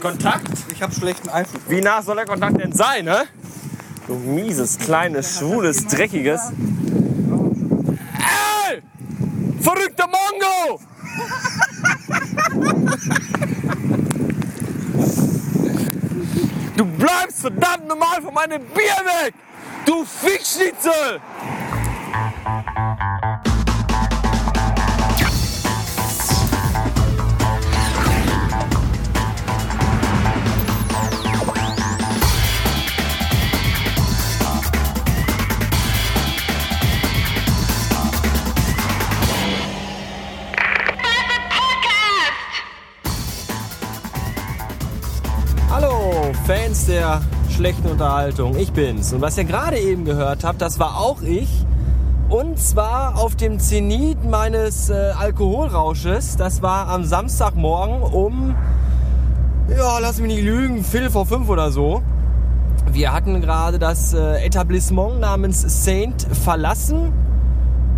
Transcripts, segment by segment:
Kontakt? Ich habe schlechten Einfluss. Wie nah soll der Kontakt denn sein, ne? Du mieses, kleines, schwules, dreckiges. Ey! Verrückter Mongo! Du bleibst verdammt normal von meinem Bier weg! Du Fickschnitzel! Fans der schlechten Unterhaltung. Ich bin's. Und was ihr gerade eben gehört habt, das war auch ich. Und zwar auf dem Zenit meines äh, Alkoholrausches. Das war am Samstagmorgen um, ja, lass mich nicht lügen, Viertel vor fünf oder so. Wir hatten gerade das äh, Etablissement namens Saint verlassen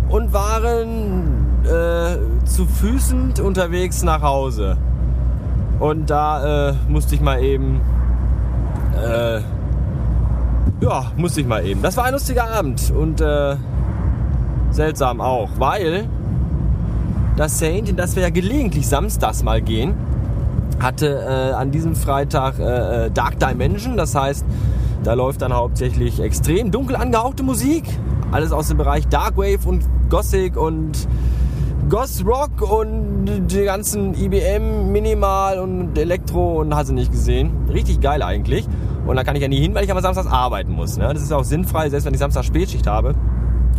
und waren äh, zu Füßen unterwegs nach Hause. Und da äh, musste ich mal eben. Äh, ja, musste ich mal eben. Das war ein lustiger Abend und äh, seltsam auch, weil das Saint, in das wir ja gelegentlich samstags mal gehen, hatte äh, an diesem Freitag äh, äh, Dark Dimension. Das heißt, da läuft dann hauptsächlich extrem dunkel angehauchte Musik. Alles aus dem Bereich Darkwave und Gothic und Goth Rock und die ganzen IBM Minimal und Elektro und hast du nicht gesehen. Richtig geil eigentlich. Und da kann ich ja nie hin, weil ich aber samstags arbeiten muss. Ne? Das ist auch sinnfrei, selbst wenn ich Samstag Spätschicht habe.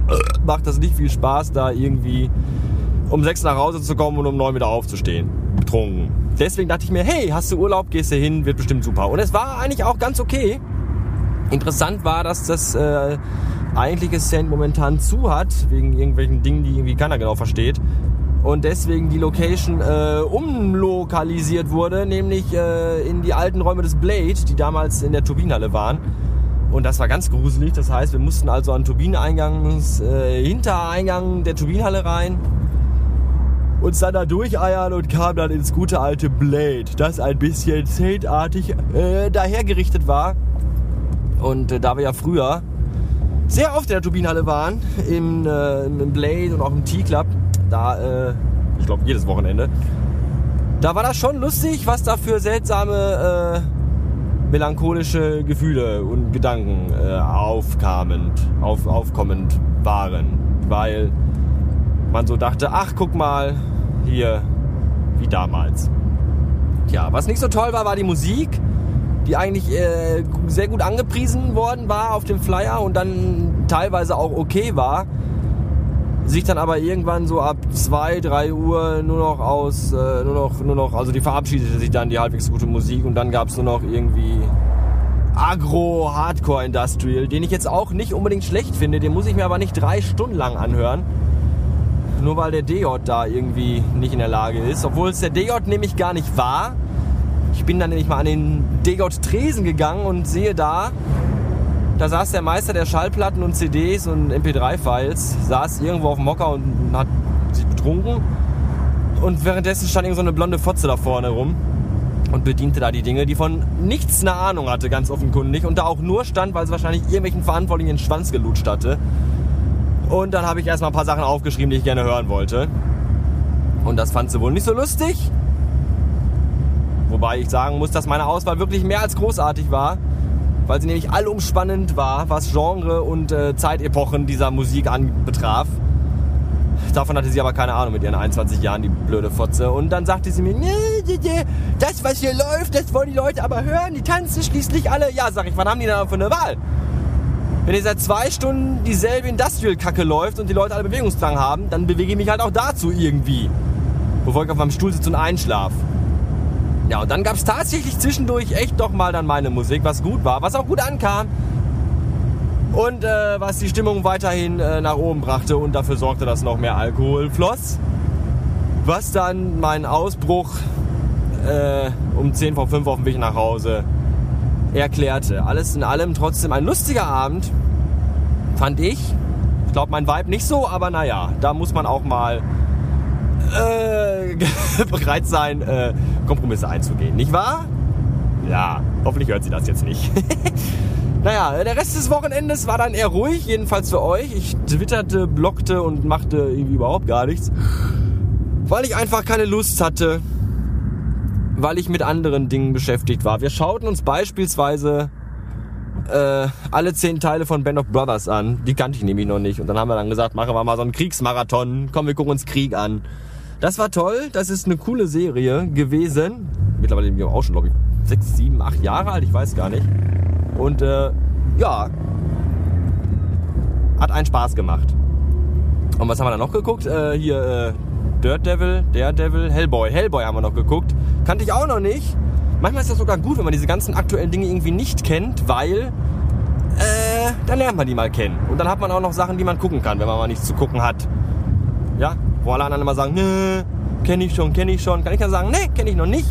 Macht das nicht viel Spaß, da irgendwie um sechs nach Hause zu kommen und um neun wieder aufzustehen. Betrunken. Deswegen dachte ich mir, hey, hast du Urlaub, gehst du hin, wird bestimmt super. Und es war eigentlich auch ganz okay. Interessant war, dass das äh, eigentliche Cent momentan zu hat, wegen irgendwelchen Dingen, die irgendwie keiner genau versteht. Und deswegen die Location äh, umlokalisiert wurde, nämlich äh, in die alten Räume des Blade, die damals in der Turbinenhalle waren. Und das war ganz gruselig. Das heißt, wir mussten also an Turbineneingangs, äh, Hintereingang der Turbinenhalle rein, uns dann da durcheiern und kamen dann ins gute alte Blade, das ein bisschen zeltartig äh, dahergerichtet war. Und äh, da wir ja früher sehr oft in der Turbinenhalle waren, im, äh, im Blade und auch im T-Club, da, äh, ich glaube, jedes Wochenende, da war das schon lustig, was da für seltsame, äh, melancholische Gefühle und Gedanken äh, aufkamend, auf, aufkommend waren. Weil man so dachte, ach, guck mal, hier, wie damals. Tja, was nicht so toll war, war die Musik die eigentlich äh, sehr gut angepriesen worden war auf dem Flyer und dann teilweise auch okay war, sich dann aber irgendwann so ab 2, 3 Uhr nur noch aus, äh, nur noch, nur noch, also die verabschiedete sich dann die halbwegs gute Musik und dann gab es nur noch irgendwie Agro, Hardcore Industrial, den ich jetzt auch nicht unbedingt schlecht finde, den muss ich mir aber nicht drei Stunden lang anhören. Nur weil der DJ da irgendwie nicht in der Lage ist, obwohl es der DJ nämlich gar nicht war. Ich bin dann nämlich mal an den DJ Tresen gegangen und sehe da, da saß der Meister der Schallplatten und CDs und MP3-Files, saß irgendwo auf dem Mocker und hat sich betrunken. Und währenddessen stand irgend so eine blonde Fotze da vorne rum und bediente da die Dinge, die von nichts eine Ahnung hatte, ganz offenkundig. Und da auch nur stand, weil es wahrscheinlich irgendwelchen Verantwortlichen den Schwanz gelutscht hatte. Und dann habe ich erstmal ein paar Sachen aufgeschrieben, die ich gerne hören wollte. Und das fand sie wohl nicht so lustig. Wobei ich sagen muss, dass meine Auswahl wirklich mehr als großartig war, weil sie nämlich allumspannend war, was Genre und äh, Zeitepochen dieser Musik anbetraf. Davon hatte sie aber keine Ahnung mit ihren 21 Jahren, die blöde Fotze. Und dann sagte sie mir, nee, nee, nee, das, was hier läuft, das wollen die Leute aber hören, die tanzen schließlich alle. Ja, sag ich, was haben die denn für eine Wahl? Wenn hier seit zwei Stunden dieselbe Industrial-Kacke läuft und die Leute alle Bewegungsdrang haben, dann bewege ich mich halt auch dazu irgendwie. Bevor ich auf meinem Stuhl sitze und einschlaf. Ja, und dann gab es tatsächlich zwischendurch echt doch mal dann meine Musik, was gut war, was auch gut ankam. Und äh, was die Stimmung weiterhin äh, nach oben brachte und dafür sorgte, dass noch mehr Alkohol floss. Was dann meinen Ausbruch äh, um 10 vor 5 auf dem Weg nach Hause erklärte. Alles in allem trotzdem ein lustiger Abend, fand ich. Ich glaube, mein Vibe nicht so, aber naja, da muss man auch mal äh, bereit sein, äh, Kompromisse einzugehen, nicht wahr? Ja, hoffentlich hört sie das jetzt nicht. naja, der Rest des Wochenendes war dann eher ruhig, jedenfalls für euch. Ich twitterte, blockte und machte irgendwie überhaupt gar nichts. Weil ich einfach keine Lust hatte, weil ich mit anderen Dingen beschäftigt war. Wir schauten uns beispielsweise äh, alle zehn Teile von Band of Brothers an. Die kannte ich nämlich noch nicht. Und dann haben wir dann gesagt, machen wir mal so einen Kriegsmarathon. Komm, wir gucken uns Krieg an. Das war toll. Das ist eine coole Serie gewesen. Mittlerweile bin ich auch schon, glaube ich, sechs, sieben, acht Jahre alt. Ich weiß gar nicht. Und äh, ja, hat einen Spaß gemacht. Und was haben wir dann noch geguckt? Äh, hier äh, Dirt Devil, Daredevil, Hellboy. Hellboy haben wir noch geguckt. Kannte ich auch noch nicht. Manchmal ist das sogar gut, wenn man diese ganzen aktuellen Dinge irgendwie nicht kennt, weil äh, dann lernt man die mal kennen. Und dann hat man auch noch Sachen, die man gucken kann, wenn man mal nichts zu gucken hat. Ja, wo alle anderen immer sagen, ne, kenne ich schon, kenne ich schon. Kann ich dann sagen, ne, kenne ich noch nicht.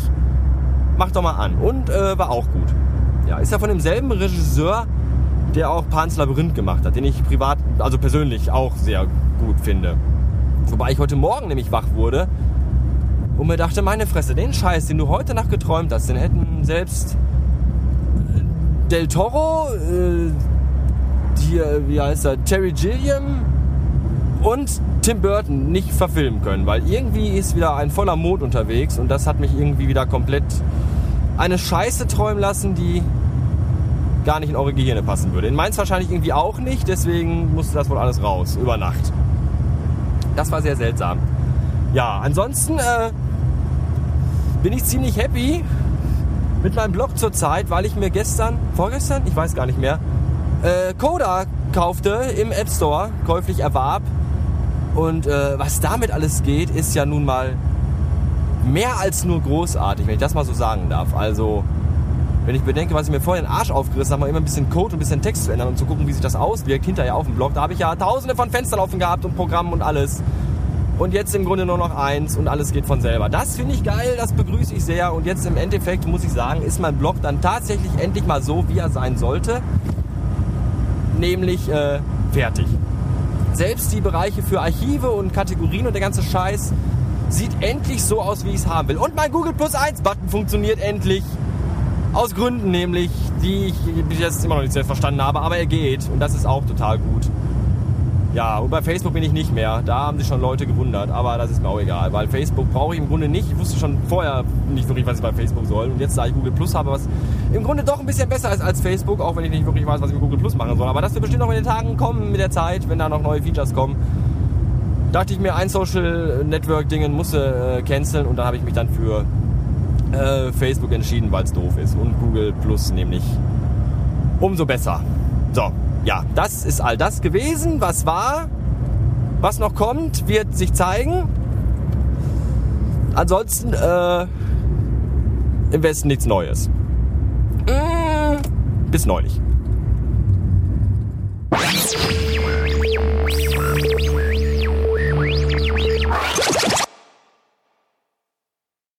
Mach doch mal an. Und äh, war auch gut. Ja, ist ja von demselben Regisseur, der auch Pans Labyrinth gemacht hat, den ich privat, also persönlich auch sehr gut finde. Wobei ich heute Morgen nämlich wach wurde und mir dachte, meine Fresse, den Scheiß, den du heute Nacht geträumt hast, den hätten selbst äh, Del Toro, äh, die, wie heißt er, Terry Gilliam und Tim Burton nicht verfilmen können, weil irgendwie ist wieder ein voller Mond unterwegs und das hat mich irgendwie wieder komplett eine Scheiße träumen lassen, die gar nicht in eure Gehirne passen würde. In meins wahrscheinlich irgendwie auch nicht, deswegen musste das wohl alles raus, über Nacht. Das war sehr seltsam. Ja, ansonsten äh, bin ich ziemlich happy mit meinem Blog zurzeit, weil ich mir gestern, vorgestern, ich weiß gar nicht mehr, äh, Coda kaufte im App Store, käuflich erwarb. Und äh, was damit alles geht, ist ja nun mal mehr als nur großartig, wenn ich das mal so sagen darf. Also, wenn ich bedenke, was ich mir vorher den Arsch aufgerissen habe, immer ein bisschen Code und ein bisschen Text zu ändern und zu gucken, wie sich das auswirkt, hinterher auf dem Blog, da habe ich ja tausende von Fenstern offen gehabt und Programmen und alles und jetzt im Grunde nur noch eins und alles geht von selber. Das finde ich geil, das begrüße ich sehr und jetzt im Endeffekt muss ich sagen, ist mein Blog dann tatsächlich endlich mal so, wie er sein sollte, nämlich äh, fertig. Selbst die Bereiche für Archive und Kategorien und der ganze Scheiß sieht endlich so aus, wie ich es haben will. Und mein Google Plus 1 Button funktioniert endlich. Aus Gründen nämlich, die ich bis jetzt immer noch nicht sehr verstanden habe, aber er geht und das ist auch total gut. Ja, und bei Facebook bin ich nicht mehr. Da haben sich schon Leute gewundert, aber das ist mir auch egal, weil Facebook brauche ich im Grunde nicht. Ich wusste schon vorher nicht wirklich, was ich bei Facebook soll. Und jetzt, da ich Google Plus habe, was im Grunde doch ein bisschen besser ist als Facebook, auch wenn ich nicht wirklich weiß, was ich mit Google Plus machen soll. Aber das wird bestimmt noch in den Tagen kommen mit der Zeit, wenn da noch neue Features kommen. Dachte ich mir, ein Social Network Dingen musste äh, canceln und dann habe ich mich dann für äh, Facebook entschieden, weil es doof ist. Und Google Plus nämlich umso besser. So, ja, das ist all das gewesen, was war. Was noch kommt, wird sich zeigen. Ansonsten äh, im Westen nichts Neues. Bis neulich.